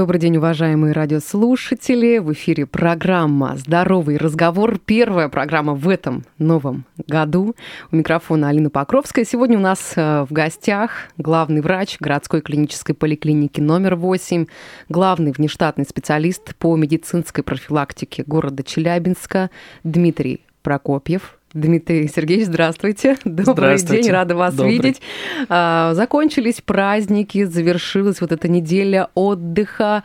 Добрый день, уважаемые радиослушатели. В эфире программа «Здоровый разговор». Первая программа в этом новом году. У микрофона Алина Покровская. Сегодня у нас э, в гостях главный врач городской клинической поликлиники номер 8, главный внештатный специалист по медицинской профилактике города Челябинска Дмитрий Прокопьев. Дмитрий Сергеевич, здравствуйте. Добрый здравствуйте. день, рада вас Добрый. видеть. А, закончились праздники, завершилась вот эта неделя отдыха.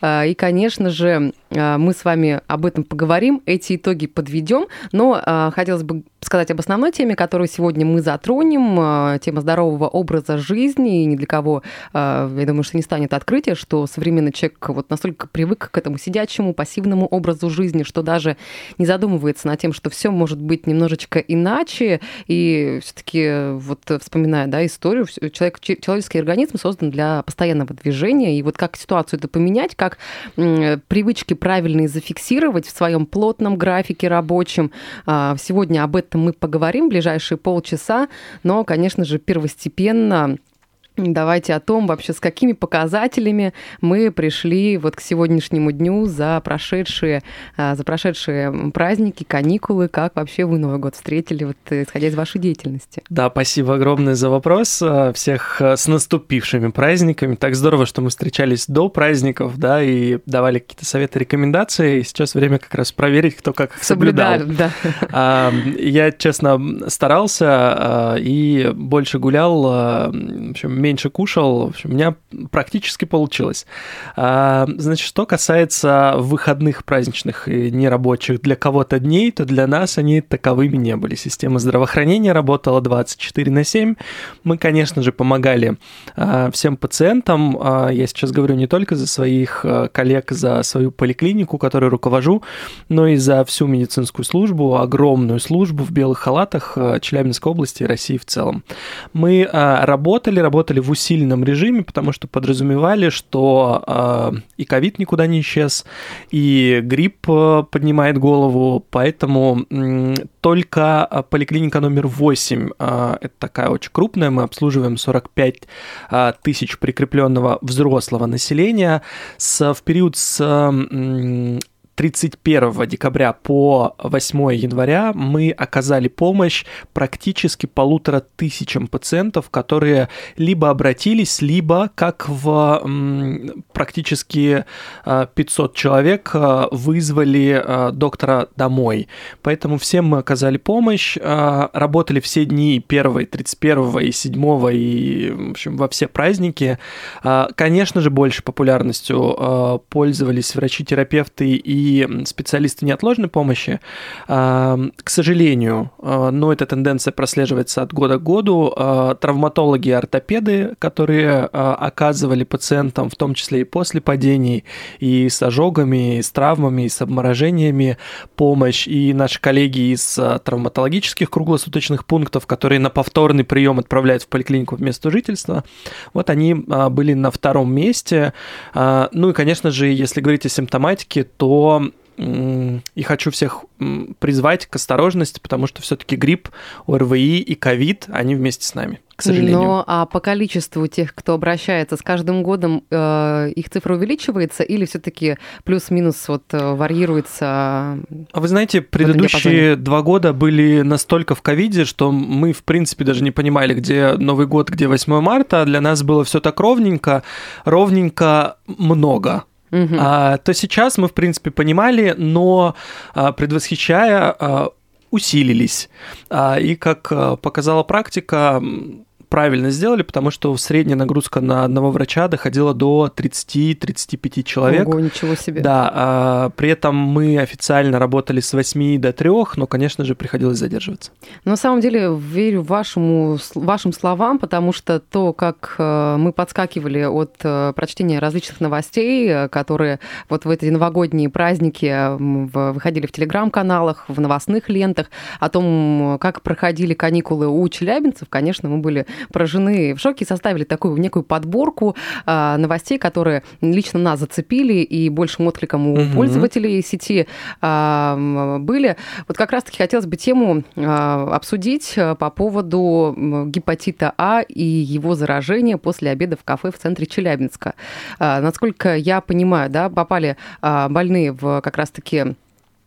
А, и, конечно же, а, мы с вами об этом поговорим, эти итоги подведем. Но хотелось бы сказать об основной теме, которую сегодня мы затронем. Тема здорового образа жизни. И ни для кого, я думаю, что не станет открытие, что современный человек вот настолько привык к этому сидячему, пассивному образу жизни, что даже не задумывается над тем, что все может быть немного немножечко иначе. И все-таки вот вспоминая да, историю, человек, человеческий организм создан для постоянного движения. И вот как ситуацию это поменять, как привычки правильные зафиксировать в своем плотном графике рабочем. А, сегодня об этом мы поговорим в ближайшие полчаса. Но, конечно же, первостепенно Давайте о том вообще, с какими показателями мы пришли вот к сегодняшнему дню за прошедшие, а, за прошедшие праздники, каникулы, как вообще вы Новый год встретили, вот исходя из вашей деятельности. Да, спасибо огромное за вопрос. А, всех а, с наступившими праздниками. Так здорово, что мы встречались до праздников, да, и давали какие-то советы, рекомендации. И сейчас время как раз проверить, кто как их соблюдал. да. Я, честно, старался и больше гулял, в общем, меньше кушал. В общем, у меня практически получилось. А, значит, что касается выходных праздничных и нерабочих для кого-то дней, то для нас они таковыми не были. Система здравоохранения работала 24 на 7. Мы, конечно же, помогали а, всем пациентам. А, я сейчас говорю не только за своих коллег, за свою поликлинику, которую руковожу, но и за всю медицинскую службу, огромную службу в белых халатах Челябинской области и России в целом. Мы работали, работали работали в усиленном режиме, потому что подразумевали, что э, и ковид никуда не исчез, и грипп э, поднимает голову, поэтому э, только поликлиника номер 8, э, это такая очень крупная, мы обслуживаем 45 э, тысяч прикрепленного взрослого населения, с, в период с э, 31 декабря по 8 января мы оказали помощь практически полутора тысячам пациентов, которые либо обратились, либо, как в практически 500 а, человек, а, вызвали а, доктора домой. Поэтому всем мы оказали помощь, работали все дни 1, 31 и 7 и, в общем, во все праздники. Конечно же, больше популярностью пользовались врачи-терапевты и специалисты неотложной помощи. К сожалению, а, но эта тенденция прослеживается от года к году. А, травматологи и ортопеды, которые оказывали пациентам, в том числе и после падений, и с ожогами, и с травмами, и с обморожениями помощь, и наши коллеги из травматологических круглосуточных пунктов, которые на повторный прием отправляют в поликлинику в место жительства, вот они были на втором месте. Ну и, конечно же, если говорить о симптоматике, то и хочу всех призвать к осторожности, потому что все-таки грипп, ОРВИ и ковид, они вместе с нами, к сожалению. Но а по количеству тех, кто обращается, с каждым годом э, их цифра увеличивается или все-таки плюс-минус вот э, варьируется? А вы знаете, предыдущие два года были настолько в ковиде, что мы, в принципе, даже не понимали, где Новый год, где 8 марта. Для нас было все так ровненько, ровненько много угу. а, то сейчас мы, в принципе, понимали, но а, предвосхищая, а, усилились. А, и, как а, показала практика, правильно сделали, потому что средняя нагрузка на одного врача доходила до 30-35 человек. Ого, ничего себе. Да, а, при этом мы официально работали с 8 до 3, но, конечно же, приходилось задерживаться. На самом деле, верю вашему, вашим словам, потому что то, как э, мы подскакивали от э, прочтения различных новостей, э, которые вот в эти новогодние праздники выходили в телеграм-каналах, в новостных лентах, о том, как проходили каникулы у челябинцев, конечно, мы были поражены в шоке составили такую некую подборку а, новостей, которые лично нас зацепили и большим откликом у угу. пользователей сети а, были. Вот как раз-таки хотелось бы тему а, обсудить по поводу гепатита А и его заражения после обеда в кафе в центре Челябинска. Насколько я понимаю, да, попали больные в как раз-таки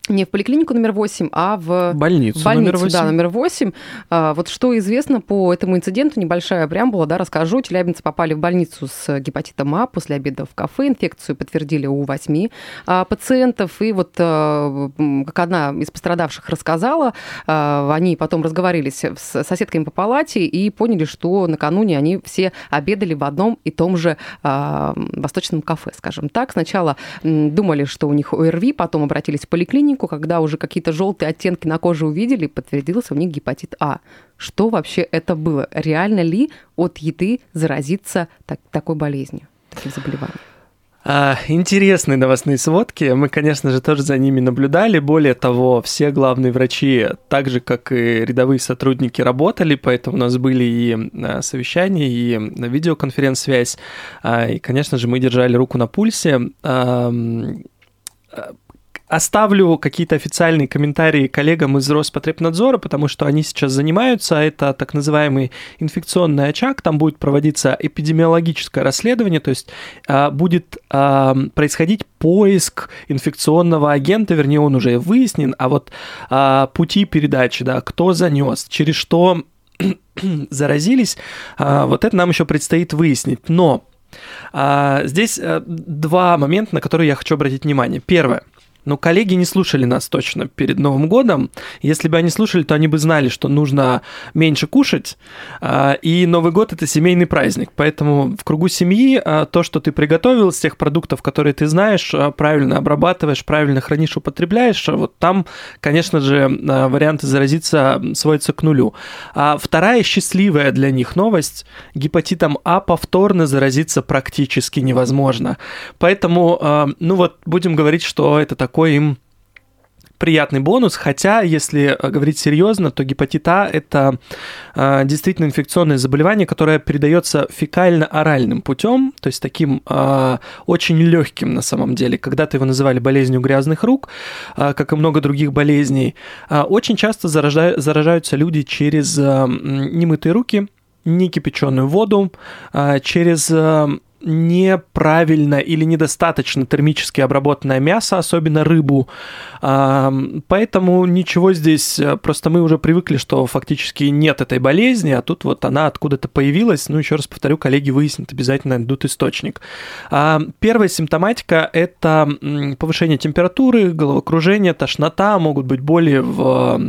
не в поликлинику номер 8, а в больницу, больницу номер 8. Да, номер 8. А, вот что известно по этому инциденту, небольшая преамбула, да, расскажу. Челябинцы попали в больницу с гепатитом А после обеда в кафе. Инфекцию подтвердили у 8 а, пациентов. И вот, а, как одна из пострадавших рассказала, а, они потом разговорились с соседками по палате и поняли, что накануне они все обедали в одном и том же а, восточном кафе, скажем так. Сначала думали, что у них ОРВИ, потом обратились в поликлинику, клинику, когда уже какие-то желтые оттенки на коже увидели, подтвердился у них гепатит А. Что вообще это было? Реально ли от еды заразиться так, такой болезнью, таким заболеванием? А, интересные новостные сводки. Мы, конечно же, тоже за ними наблюдали. Более того, все главные врачи, так же, как и рядовые сотрудники, работали, поэтому у нас были и а, совещания, и видеоконференц-связь. А, и, конечно же, мы держали руку на пульсе Оставлю какие-то официальные комментарии коллегам из Роспотребнадзора, потому что они сейчас занимаются. Это так называемый инфекционный очаг. Там будет проводиться эпидемиологическое расследование, то есть а, будет а, происходить поиск инфекционного агента, вернее, он уже выяснен, а вот а, пути передачи, да, кто занес, через что заразились, вот это нам еще предстоит выяснить. Но здесь а, два момента, на которые я хочу обратить внимание. Первое – но коллеги не слушали нас точно перед Новым годом. Если бы они слушали, то они бы знали, что нужно меньше кушать. А, и Новый год – это семейный праздник. Поэтому в кругу семьи а, то, что ты приготовил из тех продуктов, которые ты знаешь, а, правильно обрабатываешь, правильно хранишь, употребляешь, вот там, конечно же, варианты заразиться сводятся к нулю. А вторая счастливая для них новость – гепатитом А повторно заразиться практически невозможно. Поэтому, ну вот, будем говорить, что это такой им приятный бонус, хотя, если э, говорить серьезно, то гепатит А – это э, действительно инфекционное заболевание, которое передается фекально-оральным путем, то есть таким э, очень легким на самом деле. Когда-то его называли болезнью грязных рук, э, как и много других болезней. Э, очень часто заража- заражаются люди через э, немытые руки, некипяченую воду, э, через э, неправильно или недостаточно термически обработанное мясо, особенно рыбу. Поэтому ничего здесь, э, просто мы уже привыкли, что фактически нет этой болезни, а тут вот она откуда-то появилась. Ну, еще раз повторю, коллеги выяснят, обязательно найдут источник. Первая симптоматика – это повышение температуры, головокружение, тошнота, могут быть боли в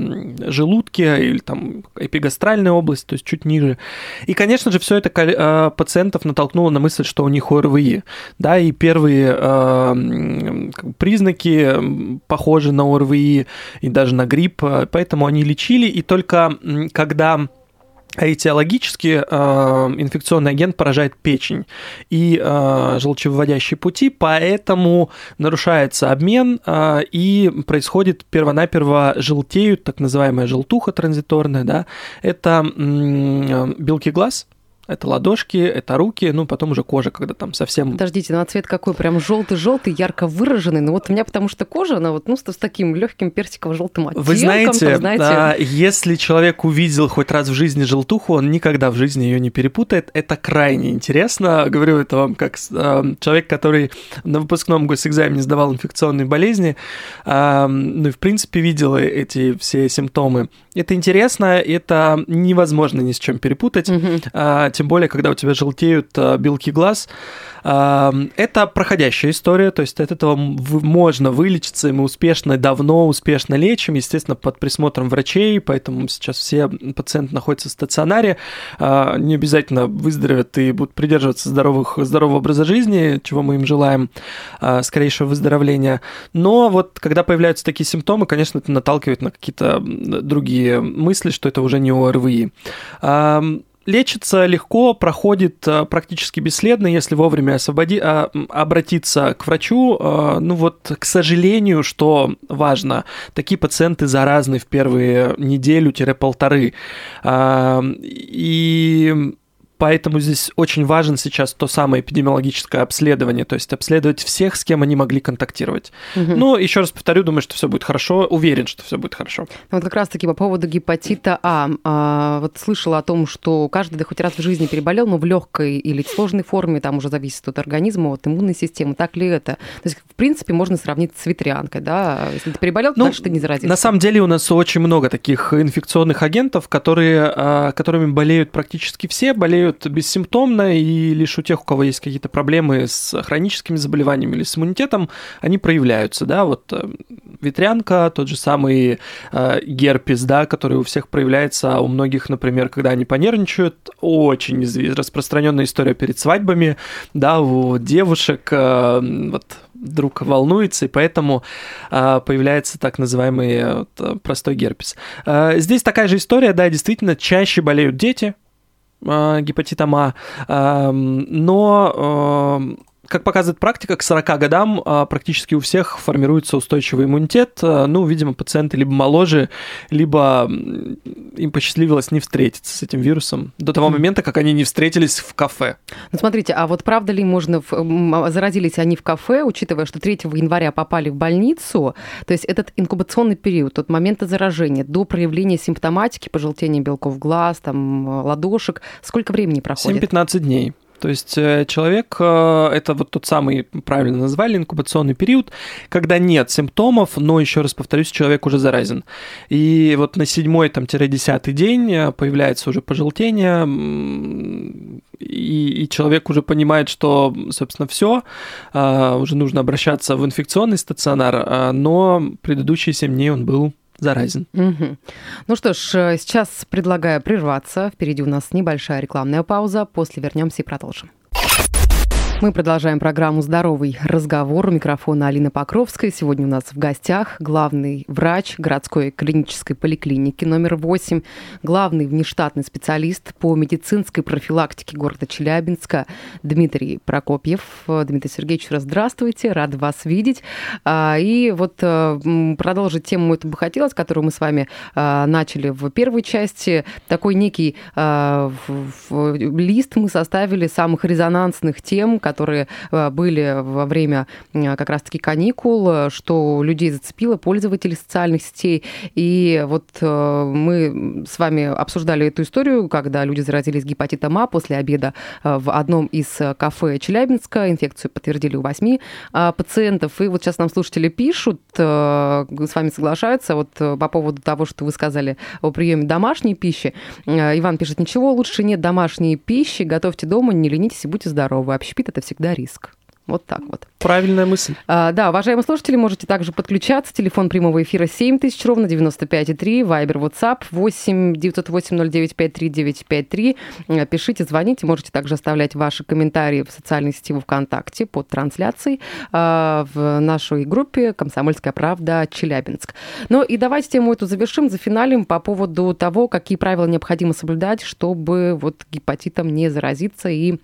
желудке или там эпигастральная область, то есть чуть ниже. И, конечно же, все это э, пациентов натолкнуло на мысль, что у них ОРВИ, да, и первые э, признаки похожи на ОРВИ и даже на грипп, поэтому они лечили, и только когда Этиологически э, инфекционный агент поражает печень и э, желчевыводящие пути, поэтому нарушается обмен э, и происходит первонаперво желтеют, так называемая желтуха транзиторная, да, это э, белки глаз, это ладошки, это руки, ну, потом уже кожа, когда там совсем... Подождите, ну, а цвет какой? Прям желтый-желтый, ярко выраженный. Ну, вот у меня потому что кожа, она вот, ну, с, таким легким персиково-желтым оттенком. Вы знаете, там, знаете... А, если человек увидел хоть раз в жизни желтуху, он никогда в жизни ее не перепутает. Это крайне интересно. Говорю это вам как а, человек, который на выпускном госэкзамене сдавал инфекционные болезни, а, ну, и, в принципе, видел эти все симптомы. Это интересно, это невозможно ни с чем перепутать. А, тем более, когда у тебя желтеют а, белки глаз. А, это проходящая история, то есть от этого можно вылечиться, и мы успешно, давно успешно лечим, естественно, под присмотром врачей, поэтому сейчас все пациенты находятся в стационаре, а, не обязательно выздоровят и будут придерживаться здоровых, здорового образа жизни, чего мы им желаем, скорейшего выздоровления. Но вот когда появляются такие симптомы, конечно, это наталкивает на какие-то другие мысли, что это уже не ОРВИ. Лечится легко, проходит э, практически бесследно, если вовремя освободи... А, обратиться к врачу. Э, ну вот, к сожалению, что важно, такие пациенты заразны в первые неделю-полторы. И Поэтому здесь очень важен сейчас то самое эпидемиологическое обследование, то есть обследовать всех, с кем они могли контактировать. Угу. Ну, еще раз повторю, думаю, что все будет хорошо, уверен, что все будет хорошо. Ну, вот как раз-таки по поводу гепатита А. а вот слышала о том, что каждый да хоть раз в жизни переболел, но в легкой или сложной форме, там уже зависит от организма, от иммунной системы. Так ли это? То есть, в принципе, можно сравнить с ветрянкой, да? Если ты переболел, ну, дальше ты не заразишься. На самом деле у нас очень много таких инфекционных агентов, которые, а, которыми болеют практически все, болеют бессимптомно, и лишь у тех, у кого есть какие-то проблемы с хроническими заболеваниями или с иммунитетом, они проявляются, да, вот э, ветрянка, тот же самый э, герпес, да, который у всех проявляется, а у многих, например, когда они понервничают, очень распространенная история перед свадьбами, да, у девушек э, вот друг волнуется, и поэтому э, появляется так называемый э, вот, простой герпес. Э, здесь такая же история, да, действительно, чаще болеют дети, гепатитом А, но как показывает практика, к 40 годам а, практически у всех формируется устойчивый иммунитет. А, ну, видимо, пациенты либо моложе, либо им посчастливилось не встретиться с этим вирусом до того момента, как они не встретились в кафе. Ну, смотрите, а вот правда ли можно... В... Заразились они в кафе, учитывая, что 3 января попали в больницу, то есть этот инкубационный период от момента заражения до проявления симптоматики, пожелтения белков глаз, там, ладошек, сколько времени проходит? 7-15 дней. То есть э, человек, э, это вот тот самый, правильно назвали, инкубационный период, когда нет симптомов, но, еще раз повторюсь, человек уже заразен. И вот на седьмой, там, десятый день э, появляется уже пожелтение, и, и человек уже понимает, что, собственно, все, уже нужно обращаться в инфекционный стационар, но предыдущие семь дней он был заразен. Угу. Ну что ж, э, сейчас предлагаю прерваться. Впереди у нас небольшая рекламная пауза. После вернемся и продолжим. Мы продолжаем программу «Здоровый разговор». У микрофона Алина Покровская. Сегодня у нас в гостях главный врач городской клинической поликлиники номер 8, главный внештатный специалист по медицинской профилактике города Челябинска Дмитрий Прокопьев. Дмитрий Сергеевич, раз здравствуйте, рад вас видеть. А, и вот э, продолжить тему эту бы хотелось, которую мы с вами э, начали в первой части. Такой некий э, лист мы составили самых резонансных тем, которые э, были во время э, как раз-таки каникул, что людей зацепило, пользователей социальных сетей. И вот э, мы с вами обсуждали эту историю, когда люди заразились гепатитом А после обеда в одном из кафе Челябинска. Инфекцию подтвердили у восьми пациентов. И вот сейчас нам слушатели пишут, с вами соглашаются, вот по поводу того, что вы сказали о приеме домашней пищи. Иван пишет, ничего лучше нет домашней пищи, готовьте дома, не ленитесь и будьте здоровы. Общепит – это всегда риск. Вот так вот. Правильная мысль. А, да, уважаемые слушатели, можете также подключаться. Телефон прямого эфира 7000, ровно 95,3. Вайбер, WhatsApp 8 908 09 53 Пишите, звоните. Можете также оставлять ваши комментарии в социальной сети в ВКонтакте под трансляцией а, в нашей группе «Комсомольская правда. Челябинск». Ну и давайте тему эту завершим, зафиналим по поводу того, какие правила необходимо соблюдать, чтобы вот гепатитом не заразиться и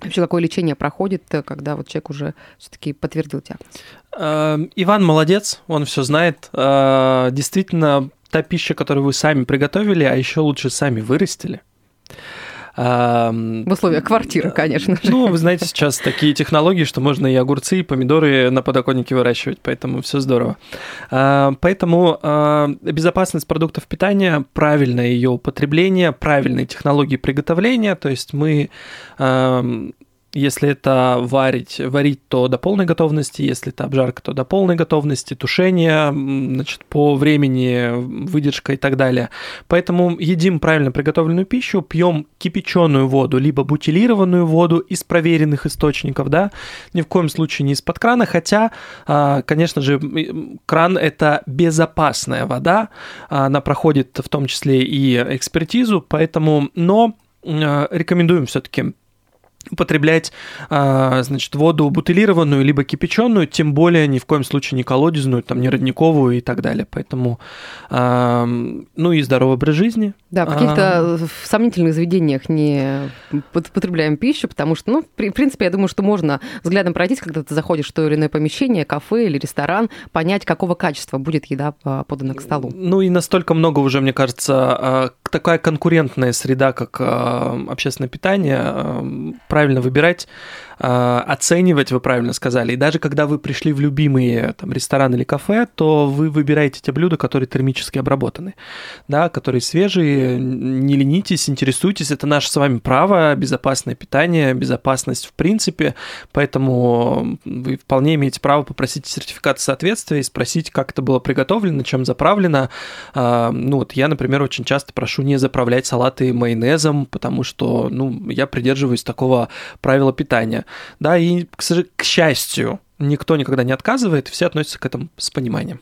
Вообще, какое лечение проходит, э, когда вот человек уже все-таки подтвердил диагноз? Эм, Иван молодец, он все знает. Э, действительно, та пища, которую вы сами приготовили, а еще лучше сами вырастили – в условиях квартиры, конечно же. Ну, вы знаете, сейчас такие технологии, что можно и огурцы, и помидоры на подоконнике выращивать, поэтому все здорово. А, поэтому а, безопасность продуктов питания, правильное ее употребление, правильные технологии приготовления, то есть мы если это варить, варить, то до полной готовности, если это обжарка, то до полной готовности, тушение, значит, по времени, выдержка и так далее. Поэтому едим правильно приготовленную пищу, пьем кипяченую воду, либо бутилированную воду из проверенных источников, да, ни в коем случае не из-под крана, хотя, а, конечно же, кран – это безопасная вода, она проходит в том числе и экспертизу, поэтому, но а, рекомендуем все-таки употреблять, а, значит, воду бутылированную либо кипяченую, тем более ни в коем случае не колодезную, там, не родниковую и так далее. Поэтому, ну и здоровый образ жизни, Да, в каких-то а... сомнительных заведениях не потребляем пищу, потому что, ну, в принципе, я думаю, что можно взглядом пройтись, когда ты заходишь в то или иное помещение, кафе или ресторан, понять, какого качества будет еда подана к столу. Ну и настолько много уже, мне кажется, а, такая конкурентная среда, как а, общественное питание, правильно выбирать оценивать, вы правильно сказали. И даже когда вы пришли в любимые там, ресторан или кафе, то вы выбираете те блюда, которые термически обработаны, да, которые свежие, не ленитесь, интересуйтесь, это наше с вами право, безопасное питание, безопасность в принципе, поэтому вы вполне имеете право попросить сертификат соответствия и спросить, как это было приготовлено, чем заправлено. А, ну вот я, например, очень часто прошу не заправлять салаты майонезом, потому что, ну, я придерживаюсь такого правила питания да, и, к, счастью, никто никогда не отказывает, все относятся к этому с пониманием.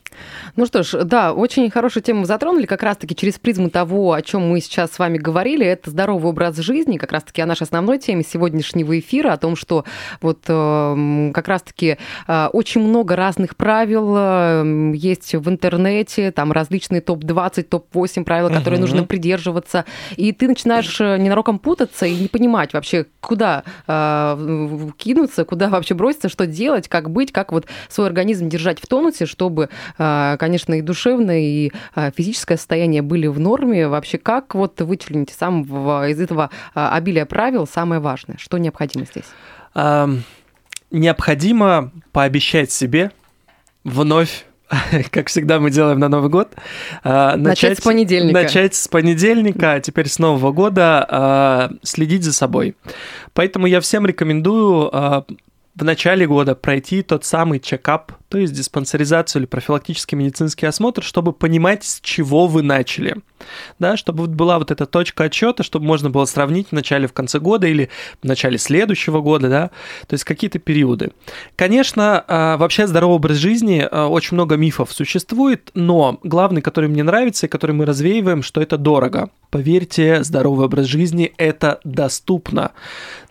Ну что ж, да, очень хорошую тему затронули, как раз-таки через призму того, о чем мы сейчас с вами говорили, это здоровый образ жизни, как раз-таки о нашей основной теме сегодняшнего эфира, о том, что вот э, как раз-таки э, очень много разных правил э, есть в интернете, там различные топ-20, топ-8 правил, которые угу. нужно придерживаться, и ты начинаешь ненароком путаться и не понимать вообще, куда кинуться, куда вообще броситься, что делать, как как быть, как вот свой организм держать в тонусе, чтобы, а, конечно, и душевное, и а, физическое состояние были в норме. Вообще, как вот вычленить сам из этого а, обилия правил самое важное? Что необходимо здесь? Необходимо пообещать себе вновь как всегда мы делаем на Новый год. Начать, начать с понедельника. Начать с понедельника, а теперь с Нового года следить за собой. Поэтому я всем рекомендую в начале года пройти тот самый чекап, то есть диспансеризацию или профилактический медицинский осмотр, чтобы понимать, с чего вы начали. Да, чтобы была вот эта точка отчета, чтобы можно было сравнить в начале, в конце года или в начале следующего года, да, то есть какие-то периоды. Конечно, а, вообще здоровый образ жизни, а, очень много мифов существует, но главный, который мне нравится и который мы развеиваем, что это дорого. Поверьте, здоровый образ жизни – это доступно.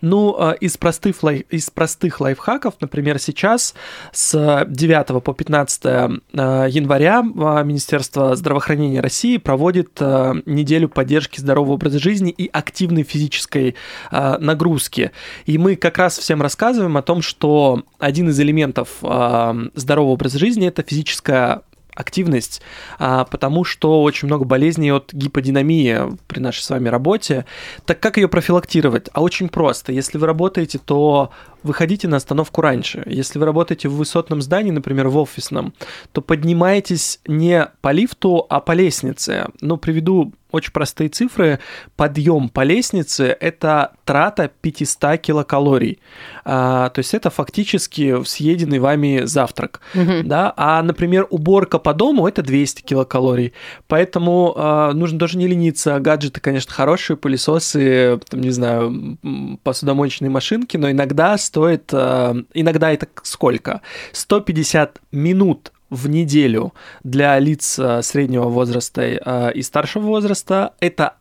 Ну, а, из простых, лайф, из простых лайфхаков, например, сейчас с 9 по 15 января Министерство здравоохранения России проводит э, неделю поддержки здорового образа жизни и активной физической э, нагрузки. И мы как раз всем рассказываем о том, что один из элементов э, здорового образа жизни это физическая активность, а, потому что очень много болезней от гиподинамии при нашей с вами работе. Так как ее профилактировать? А очень просто. Если вы работаете, то выходите на остановку раньше. Если вы работаете в высотном здании, например, в офисном, то поднимайтесь не по лифту, а по лестнице. Ну, приведу очень простые цифры. Подъем по лестнице – это трата 500 килокалорий. А, то есть это фактически съеденный вами завтрак. Угу. Да? А, например, уборка по дому – это 200 килокалорий. Поэтому а, нужно даже не лениться. Гаджеты, конечно, хорошие, пылесосы, там, не знаю, посудомоечные машинки, но иногда стоит, э, иногда это сколько? 150 минут в неделю для лиц э, среднего возраста э, и старшего возраста. Это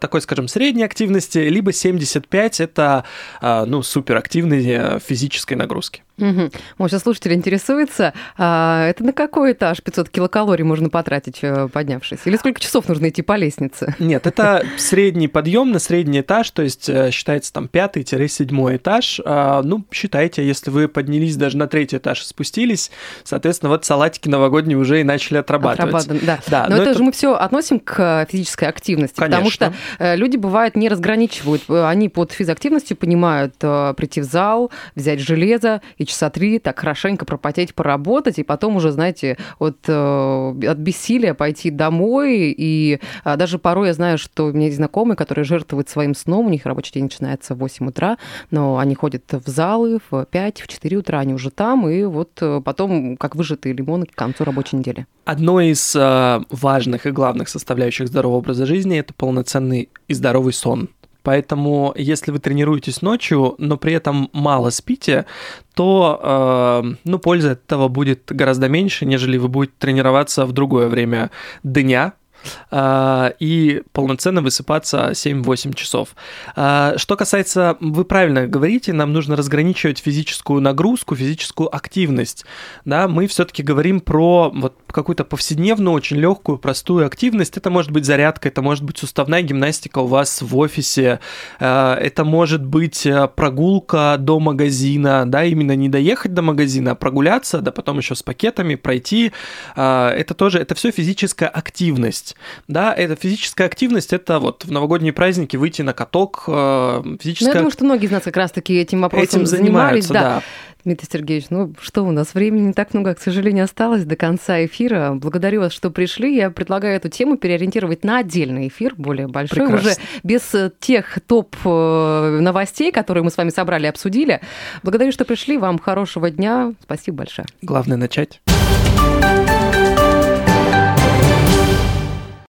такой, скажем, средней активности, либо 75 это ну, суперактивной физической нагрузки. Угу. Сейчас слушатель интересуется, а это на какой этаж 500 килокалорий можно потратить, э, поднявшись? Или сколько часов нужно идти по лестнице? Нет, это средний подъем на средний этаж, то есть э, считается там пятый-седьмой этаж. А, ну, считайте, если вы поднялись даже на третий этаж и спустились, соответственно, вот салатики новогодние уже и начали отрабатывать. Отрабатывать, да. да. Но, но это, это же мы все относим к физической активности, Конечно. потому что э, люди, бывают, не разграничивают. Они под физактивностью понимают прийти в зал, взять железо и часа три так хорошенько пропотеть, поработать, и потом уже, знаете, вот э, от бессилия пойти домой. И а, даже порой я знаю, что у меня есть знакомые, которые жертвуют своим сном, у них рабочий день начинается в 8 утра, но они ходят в залы в 5, в 4 утра, они уже там, и вот э, потом, как выжатые лимоны к концу рабочей недели. Одно из э, важных и главных составляющих здорового образа жизни – это полноценный и здоровый сон. Поэтому, если вы тренируетесь ночью, но при этом мало спите, то э, ну, польза от этого будет гораздо меньше, нежели вы будете тренироваться в другое время дня, и полноценно высыпаться 7-8 часов. А, что касается, вы правильно говорите, нам нужно разграничивать физическую нагрузку, физическую активность. Да, мы все-таки говорим про вот какую-то повседневную, очень легкую, простую активность. Это может быть зарядка, это может быть суставная гимнастика у вас в офисе, а, это может быть прогулка до магазина, да, именно не доехать до магазина, а прогуляться, да потом еще с пакетами пройти. Это тоже, это все физическая активность. Да, это физическая активность, это вот в новогодние праздники выйти на каток, э, физическая... Ну, я думаю, что многие из нас как раз-таки этим вопросом этим занимаются, да. да. Дмитрий Сергеевич, ну что у нас, времени не так много, к сожалению, осталось до конца эфира. Благодарю вас, что пришли. Я предлагаю эту тему переориентировать на отдельный эфир, более большой, Прекрасно. уже без э, тех топ-новостей, которые мы с вами собрали и обсудили. Благодарю, что пришли. Вам хорошего дня. Спасибо большое. Главное начать.